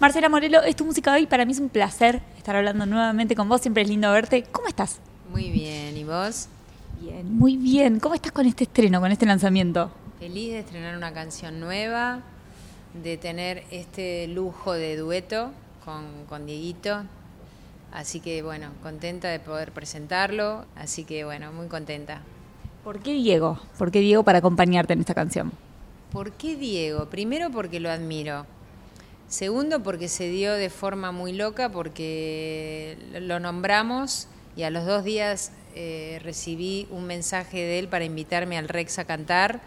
Marcela Morelo, es tu música hoy. Para mí es un placer estar hablando nuevamente con vos. Siempre es lindo verte. ¿Cómo estás? Muy bien, ¿y vos? Bien, muy bien. ¿Cómo estás con este estreno, con este lanzamiento? Feliz de estrenar una canción nueva, de tener este lujo de dueto con, con Dieguito. Así que bueno, contenta de poder presentarlo. Así que bueno, muy contenta. ¿Por qué Diego? ¿Por qué Diego para acompañarte en esta canción? ¿Por qué Diego? Primero porque lo admiro. Segundo porque se dio de forma muy loca porque lo nombramos y a los dos días eh, recibí un mensaje de él para invitarme al Rex a cantar,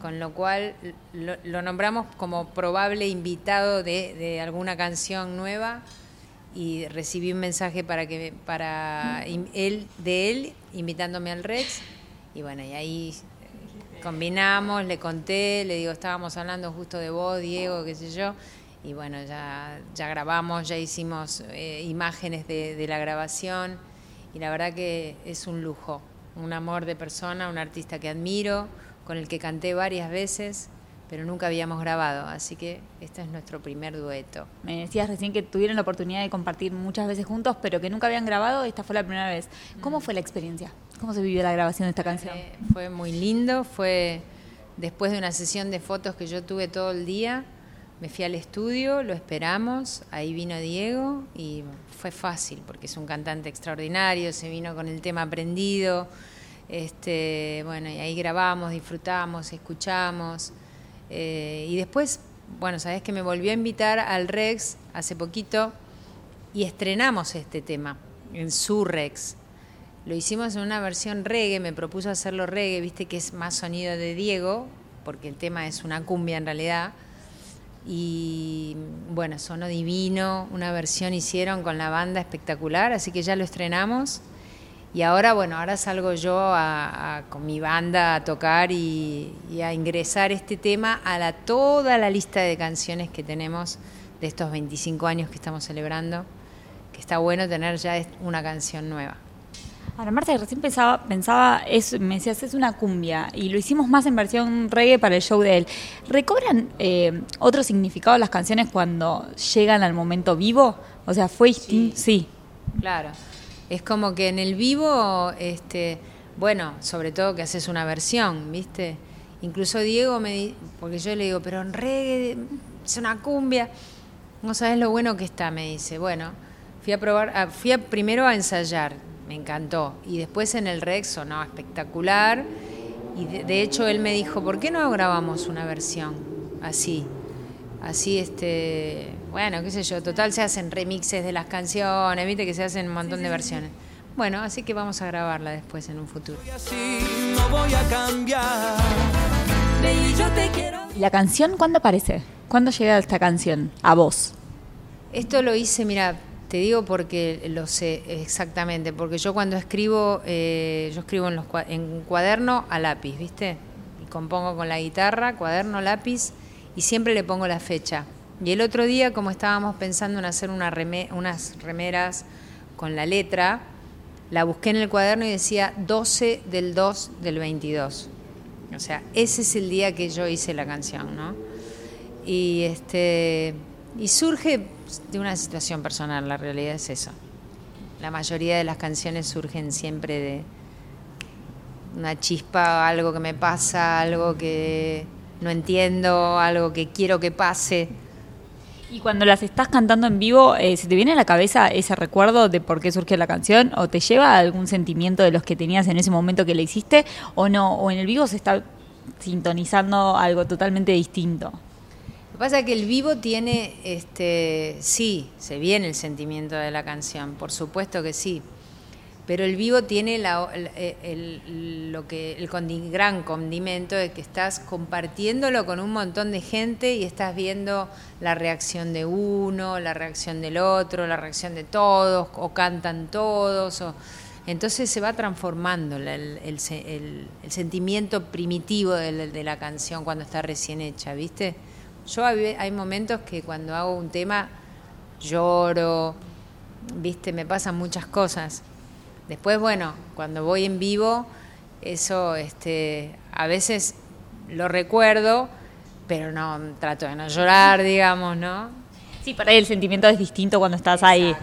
con lo cual lo, nombramos como probable invitado de, de, alguna canción nueva y recibí un mensaje para que para él de él invitándome al Rex. Y bueno y ahí combinamos, le conté, le digo, estábamos hablando justo de vos, Diego, qué sé yo, y bueno, ya, ya grabamos, ya hicimos eh, imágenes de, de, la grabación, y la verdad que es un lujo, un amor de persona, un artista que admiro, con el que canté varias veces, pero nunca habíamos grabado, así que este es nuestro primer dueto. Me decías recién que tuvieron la oportunidad de compartir muchas veces juntos, pero que nunca habían grabado, esta fue la primera vez. ¿Cómo fue la experiencia? ¿Cómo se vivió la grabación de esta canción? Fue muy lindo, fue después de una sesión de fotos que yo tuve todo el día, me fui al estudio, lo esperamos, ahí vino Diego y fue fácil porque es un cantante extraordinario, se vino con el tema aprendido, este, bueno, y ahí grabamos, disfrutamos, escuchamos. Eh, y después, bueno, sabes que me volvió a invitar al Rex hace poquito y estrenamos este tema en su Rex. Lo hicimos en una versión reggae, me propuso hacerlo reggae, viste que es más sonido de Diego, porque el tema es una cumbia en realidad. Y bueno, sonó divino, una versión hicieron con la banda espectacular, así que ya lo estrenamos. Y ahora, bueno, ahora salgo yo a, con mi banda a tocar y, y, a ingresar este tema a la, toda la lista de canciones que tenemos de estos 25 años que estamos celebrando, que está bueno tener ya una canción nueva. Ahora, Marta, recién pensaba, pensaba es, me decías, es una cumbia, y lo hicimos más en versión reggae para el show de él. ¿Recobran eh, otro significado las canciones cuando llegan al momento vivo? O sea, ¿fue? Sí. sí. Claro. Es como que en el vivo, este, bueno, sobre todo que haces una versión, ¿viste? Incluso Diego me porque yo le digo, pero en reggae es una cumbia. No sabes lo bueno que está, me dice. Bueno, fui a probar, fui a, primero a ensayar, me encantó. Y después en el Rex sonó espectacular. Y de, de hecho él me dijo, ¿por qué no grabamos una versión así? Así, este, bueno, qué sé yo, total se hacen remixes de las canciones, viste que se hacen un montón de versiones. Bueno, así que vamos a grabarla después en un futuro. No voy a cambiar. ¿Y la canción cuándo aparece? ¿Cuándo llega esta canción a vos? Esto lo hice, mira, te digo porque lo sé exactamente, porque yo cuando escribo, eh, yo escribo en, los, en cuaderno a lápiz, ¿viste? Y compongo con la guitarra, cuaderno, lápiz y siempre le pongo la fecha. Y el otro día, como estábamos pensando en hacer unas remeras con la letra, la busqué en el cuaderno y decía 12 del 2 del 22. O sea, ese es el día que yo hice la canción, ¿no? Y, este, y surge de una situación personal, la realidad es eso. La mayoría de las canciones surgen siempre de una chispa, algo que me pasa, algo que no entiendo, algo que quiero que pase. Y cuando las estás cantando en vivo, eh, ¿se te viene a la cabeza ese recuerdo de por qué surge la canción? ¿O te lleva a algún sentimiento de los que tenías en ese momento que le hiciste? ¿O no? ¿O en el vivo se está sintonizando algo totalmente distinto? Lo que pasa es que el vivo tiene, este, sí, se viene el sentimiento de la canción, por supuesto que sí pero el vivo tiene la, el, el, lo que, el gran condimento de que estás compartiéndolo con un montón de gente y estás viendo la reacción de uno, la reacción del otro, la reacción de todos, o cantan todos, o, entonces se va transformando el, el sentimiento primitivo de, de, la canción cuando está recién hecha, ¿viste? Yo hay, hay momentos que cuando hago un tema lloro, ¿viste? Me pasan muchas cosas Después, bueno, cuando voy en vivo, eso este, a veces lo recuerdo, pero no trato de no llorar, digamos, ¿no? Sí, para ahí el sentimiento es distinto cuando estás ahí.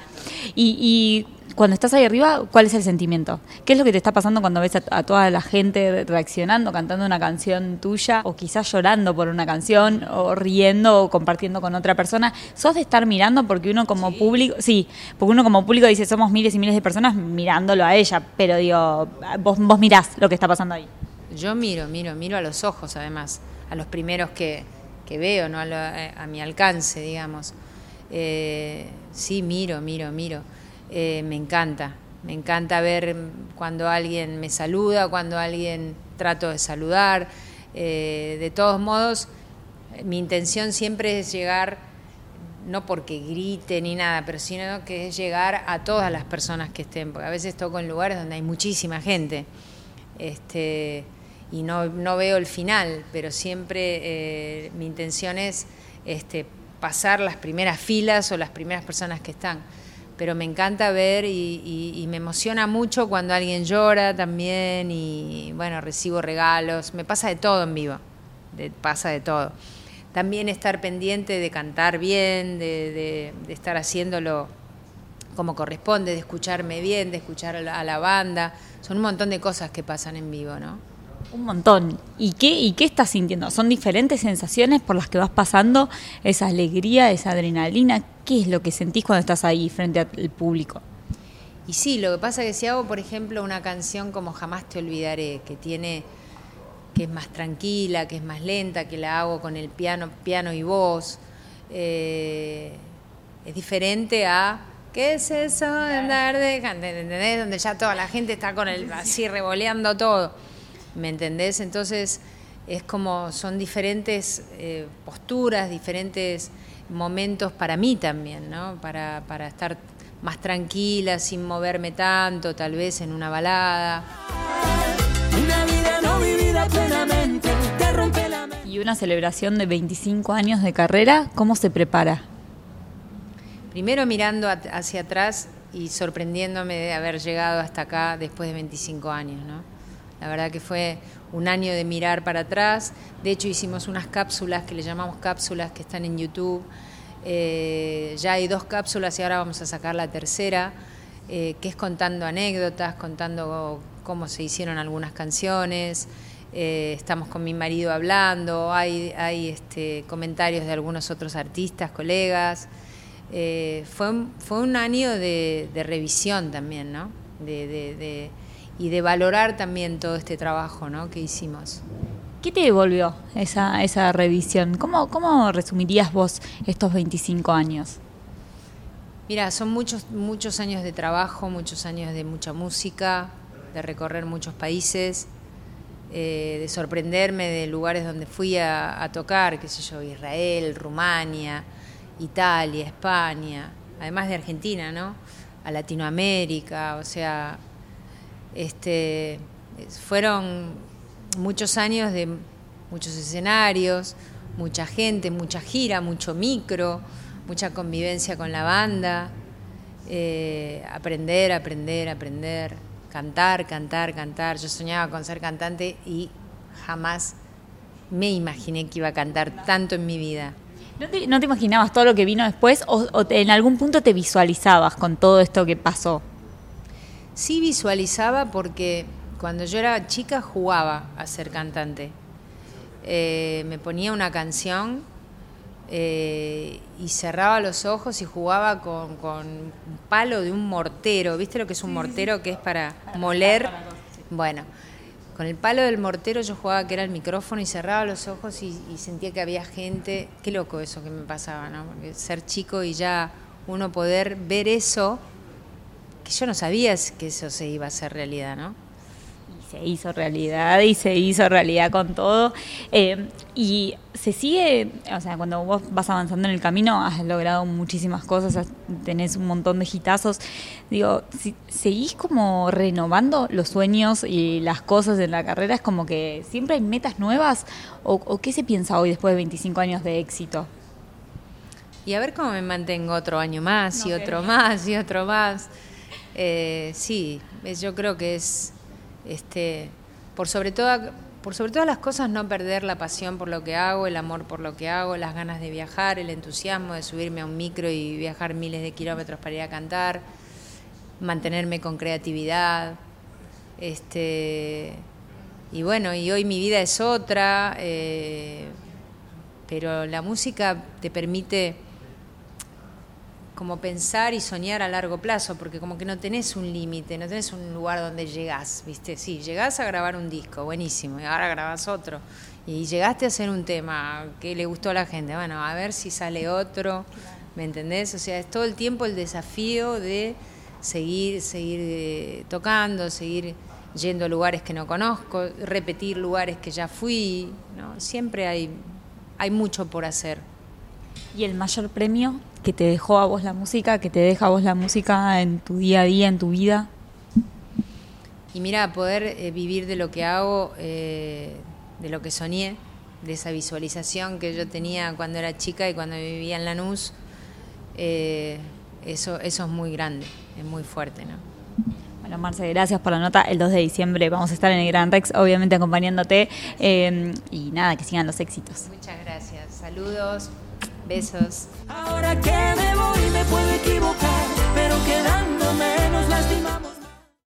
Y, cuando estás ahí arriba, ¿cuál es el sentimiento? ¿Qué es lo que te está pasando cuando ves a, toda la gente reaccionando, cantando una canción tuya, o quizás llorando por una canción, o riendo, o compartiendo con otra persona? ¿Sos de estar mirando porque uno como público, sí, porque uno como público dice, somos miles y miles de personas mirándolo a ella, pero digo, vos, vos mirás lo que está pasando ahí. Yo miro, miro, miro a los ojos además, a los primeros que, veo, ¿no? a, mi alcance, digamos. Eh, sí, miro, miro, miro. Eh, me encanta, me encanta ver cuando alguien me saluda, cuando alguien trato de saludar. Eh, de todos modos, mi intención siempre es llegar, no porque grite ni nada, pero sino que es llegar a todas las personas que estén, porque a veces toco en lugares donde hay muchísima gente. Este, y no, no veo el final, pero siempre eh, mi intención es este, pasar las primeras filas o las primeras personas que están. Pero me encanta ver y, me emociona mucho cuando alguien llora también y bueno, recibo regalos. Me pasa de todo en vivo, pasa de todo. También estar pendiente de cantar bien, de, estar haciéndolo como corresponde, de escucharme bien, de escuchar a la, a la banda. Son un montón de cosas que pasan en vivo, ¿no? Un montón. ¿Y qué, ¿Y qué estás sintiendo? ¿Son diferentes sensaciones por las que vas pasando? Esa alegría, esa adrenalina. ¿Qué es lo que sentís cuando estás ahí frente al público? Y sí, lo que pasa es que si hago, por ejemplo, una canción como Jamás te olvidaré, que tiene que es más tranquila, que es más lenta, que la hago con el piano, piano y voz, eh, es diferente a ¿Qué es eso de andar de ¿entendés? Donde ya toda la gente está con el así revoleando todo. ¿Me entendés? Entonces es como son diferentes eh, posturas, diferentes momentos para mí también, ¿no? Para, para estar más tranquila, sin moverme tanto, tal vez en una balada. Una vida no vivida plenamente, te rompe la Y una celebración de 25 años de carrera, ¿cómo se prepara? Primero mirando hacia atrás y sorprendiéndome de haber llegado hasta acá después de 25 años, ¿no? La verdad que fue un año de mirar para atrás. De hecho, hicimos unas cápsulas que le llamamos cápsulas que están en YouTube. Eh, ya hay dos cápsulas y ahora vamos a sacar la tercera, eh, que es contando anécdotas, contando cómo se hicieron algunas canciones. Eh, estamos con mi marido hablando, hay, hay este, comentarios de algunos otros artistas, colegas. fue, fue un año de, revisión también, ¿no? de y de valorar también todo este trabajo ¿no? que hicimos. ¿Qué te devolvió esa, esa revisión? ¿Cómo, ¿Cómo resumirías vos estos 25 años? Mira, son muchos, muchos años de trabajo, muchos años de mucha música, de recorrer muchos países, eh, de sorprenderme de lugares donde fui a, a, tocar, qué sé yo, Israel, Rumania, Italia, España, además de Argentina, ¿no? A Latinoamérica, o sea, este, fueron muchos años de muchos escenarios, mucha gente, mucha gira, mucho micro, mucha convivencia con la banda, eh, aprender, aprender, aprender, cantar, cantar, cantar. Yo soñaba con ser cantante y jamás me imaginé que iba a cantar tanto en mi vida. ¿No te, imaginabas todo lo que vino después o, en algún punto te visualizabas con todo esto que pasó? Sí visualizaba porque cuando yo era chica jugaba a ser cantante. Eh, me ponía una canción eh, y cerraba los ojos y jugaba con, un palo de un mortero. ¿Viste lo que es un mortero que es para moler? Bueno, con el palo del mortero yo jugaba que era el micrófono y cerraba los ojos y, sentía que había gente. Qué loco eso que me pasaba, ¿no? ser chico y ya uno poder ver eso yo no sabía que eso se iba a hacer realidad, ¿no? Y se hizo realidad y se hizo realidad con todo. Eh, y se sigue, o sea, cuando vos vas avanzando en el camino, has logrado muchísimas cosas, tenés un montón de gitazos. Digo, si seguís como renovando los sueños y las cosas en la carrera, es como que siempre hay metas nuevas, o, qué se piensa hoy después de 25 años de éxito? Y a ver cómo me mantengo otro año más y otro más y otro más. Eh, sí, yo creo que es, este, por sobre, toda, por sobre todas las cosas no perder la pasión por lo que hago, el amor por lo que hago, las ganas de viajar, el entusiasmo de subirme a un micro y viajar miles de kilómetros para ir a cantar, mantenerme con creatividad. Este, y bueno, y hoy mi vida es otra, eh, pero la música te permite como pensar y soñar a largo plazo, porque como que no tenés un límite, no tenés un lugar donde llegás, ¿viste? Sí, llegás a grabar un disco, buenísimo, y ahora grabás otro. Y llegaste a hacer un tema que le gustó a la gente, bueno, a ver si sale otro, ¿me entendés? O sea, es todo el tiempo el desafío de seguir, seguir eh, tocando, seguir yendo a lugares que no conozco, repetir lugares que ya fui, ¿no? Siempre hay, hay mucho por hacer. ¿Y el mayor premio que te dejó a vos la música, que te deja a vos la música en tu día a día, en tu vida? Y mira, poder eh, vivir de lo que hago, eh, de lo que soñé, de esa visualización que yo tenía cuando era chica y cuando vivía en Lanús, eh, eso, eso es muy grande, es muy fuerte, ¿no? Bueno, Marce, gracias por la nota. El 2 de diciembre vamos a estar en el Gran Rex, obviamente acompañándote. y nada, que sigan los éxitos. Muchas gracias. Saludos. Besos. Ahora que me voy me puedo equivocar, pero quedando menos lastimamos.